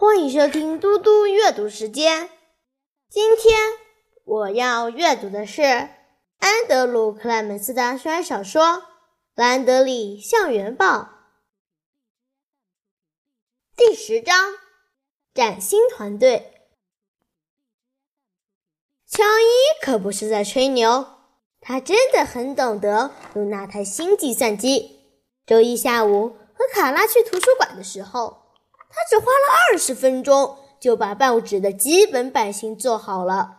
欢迎收听嘟嘟阅读时间。今天我要阅读的是安德鲁·克莱门斯的校园小说《兰德里校园报》第十章：崭新团队。乔伊可不是在吹牛，他真的很懂得用那台新计算机。周一下午和卡拉去图书馆的时候。他只花了二十分钟就把报纸的基本版型做好了。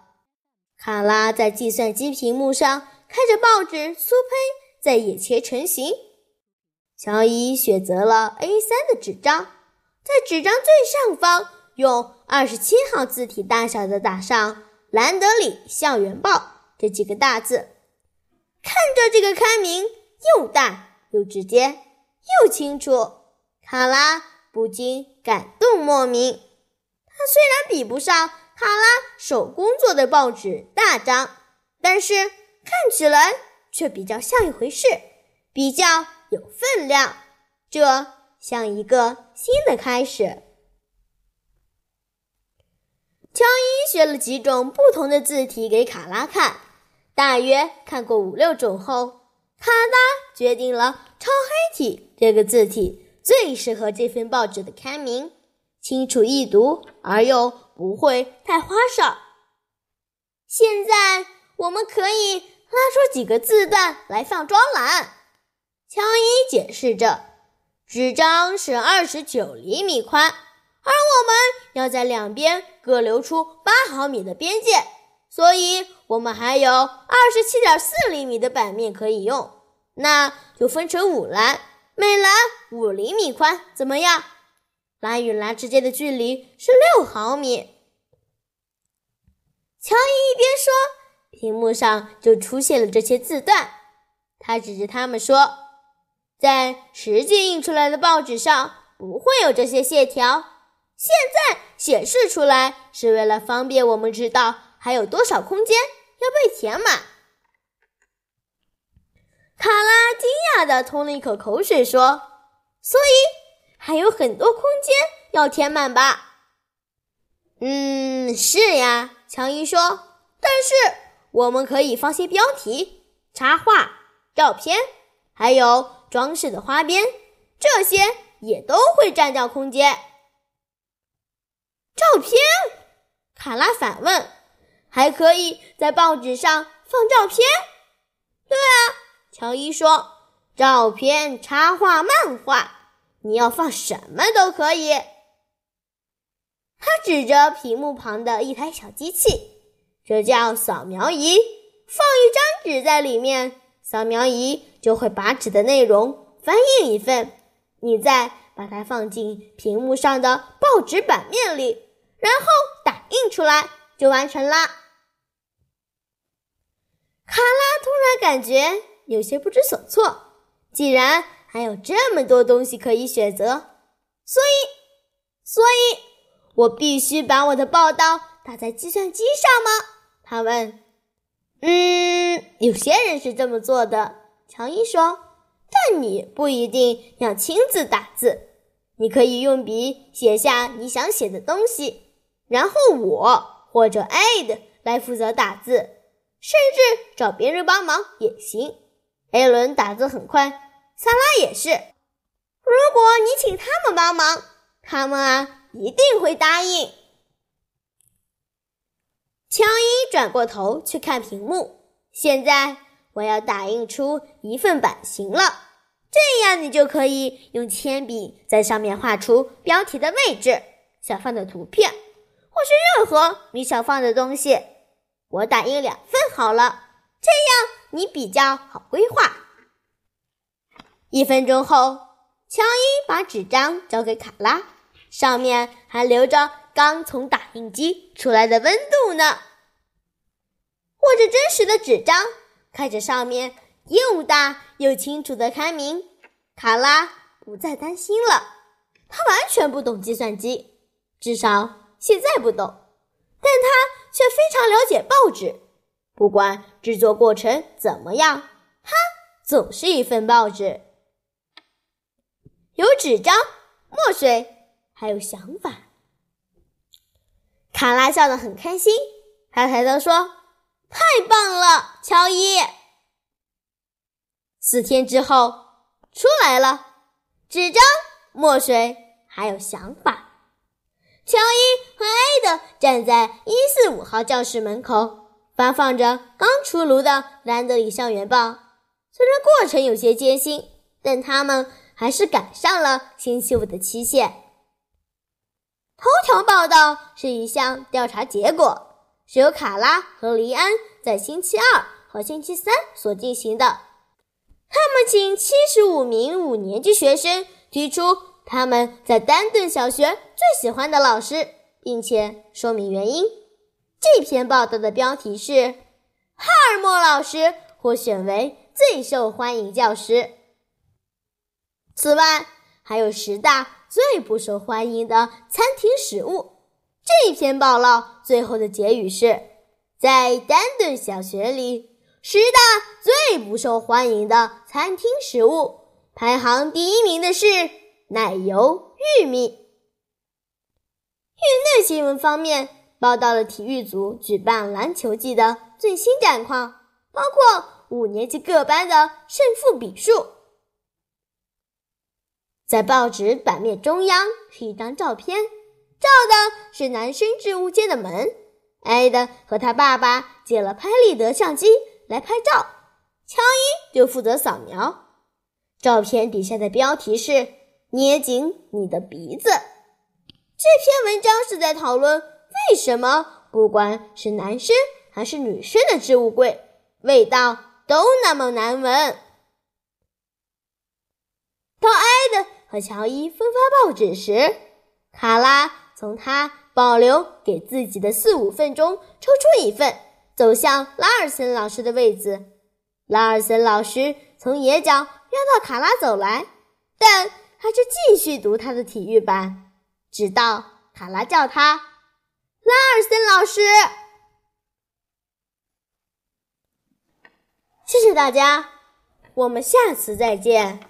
卡拉在计算机屏幕上看着报纸苏胚在眼前成型。乔伊选择了 A3 的纸张，在纸张最上方用二十七号字体大小的打上“兰德里校园报”这几个大字。看着这个刊名，又大又直接又清楚，卡拉。不禁感动莫名。它虽然比不上卡拉手工做的报纸大张，但是看起来却比较像一回事，比较有分量。这像一个新的开始。乔伊学了几种不同的字体给卡拉看，大约看过五六种后，卡拉决定了超黑体这个字体。最适合这份报纸的刊名，清楚易读而又不会太花哨。现在我们可以拉出几个字段来放装栏。乔伊解释着，纸张是二十九厘米宽，而我们要在两边各留出八毫米的边界，所以我们还有二十七点四厘米的版面可以用。那就分成五栏。每栏五厘米宽，怎么样？栏与栏之间的距离是六毫米。乔伊一边说，屏幕上就出现了这些字段。他指着它们说：“在实际印出来的报纸上不会有这些线条，现在显示出来是为了方便我们知道还有多少空间要被填满。”卡拉惊讶地吞了一口口水，说：“所以还有很多空间要填满吧？”“嗯，是呀。”乔伊说，“但是我们可以放些标题、插画、照片，还有装饰的花边，这些也都会占掉空间。”“照片？”卡拉反问，“还可以在报纸上放照片？”“对啊。”乔伊说：“照片、插画、漫画，你要放什么都可以。”他指着屏幕旁的一台小机器，这叫扫描仪。放一张纸在里面，扫描仪就会把纸的内容翻印一份，你再把它放进屏幕上的报纸版面里，然后打印出来就完成啦。卡拉突然感觉。有些不知所措。既然还有这么多东西可以选择，所以，所以我必须把我的报道打在计算机上吗？他问。嗯，有些人是这么做的，乔伊说。但你不一定要亲自打字，你可以用笔写下你想写的东西，然后我或者 Ad 来负责打字，甚至找别人帮忙也行。艾伦打字很快，萨拉也是。如果你请他们帮忙，他们啊一定会答应。乔伊转过头去看屏幕，现在我要打印出一份版型了，这样你就可以用铅笔在上面画出标题的位置、想放的图片，或是任何你想放的东西。我打印两份好了，这样。你比较好规划。一分钟后，乔伊把纸张交给卡拉，上面还留着刚从打印机出来的温度呢。握着真实的纸张，看着上面又大又清楚的刊名，卡拉不再担心了。他完全不懂计算机，至少现在不懂，但他却非常了解报纸。不管制作过程怎么样，它总是一份报纸，有纸张、墨水，还有想法。卡拉笑得很开心，他抬头说：“太棒了，乔伊！”四天之后，出来了，纸张、墨水还有想法。乔伊和艾德站在一四五号教室门口，发放着刚出炉的《兰德里校园报》。虽然过程有些艰辛，但他们还是赶上了星期五的期限。头条报道是一项调查结果，是由卡拉和黎安在星期二和星期三所进行的。他们请七十五名五年级学生提出他们在丹顿小学最喜欢的老师，并且说明原因。这篇报道的标题是《哈尔默老师获选为最受欢迎教师》。此外，还有十大。最不受欢迎的餐厅食物。这篇报道最后的结语是：在丹顿小学里，十大最不受欢迎的餐厅食物排行第一名的是奶油玉米。运动新闻方面报道了体育组举办篮球季的最新战况，包括五年级各班的胜负比数。在报纸版面中央是一张照片，照的是男生置物间的门。艾德和他爸爸借了拍立得相机来拍照，乔伊就负责扫描。照片底下的标题是“捏紧你的鼻子”。这篇文章是在讨论为什么不管是男生还是女生的置物柜，味道都那么难闻。当艾德。和乔伊分发报纸时，卡拉从他保留给自己的四五份中抽出一份，走向拉尔森老师的位子。拉尔森老师从野角绕到卡拉走来，但还是继续读他的体育版，直到卡拉叫他拉尔森老师。谢谢大家，我们下次再见。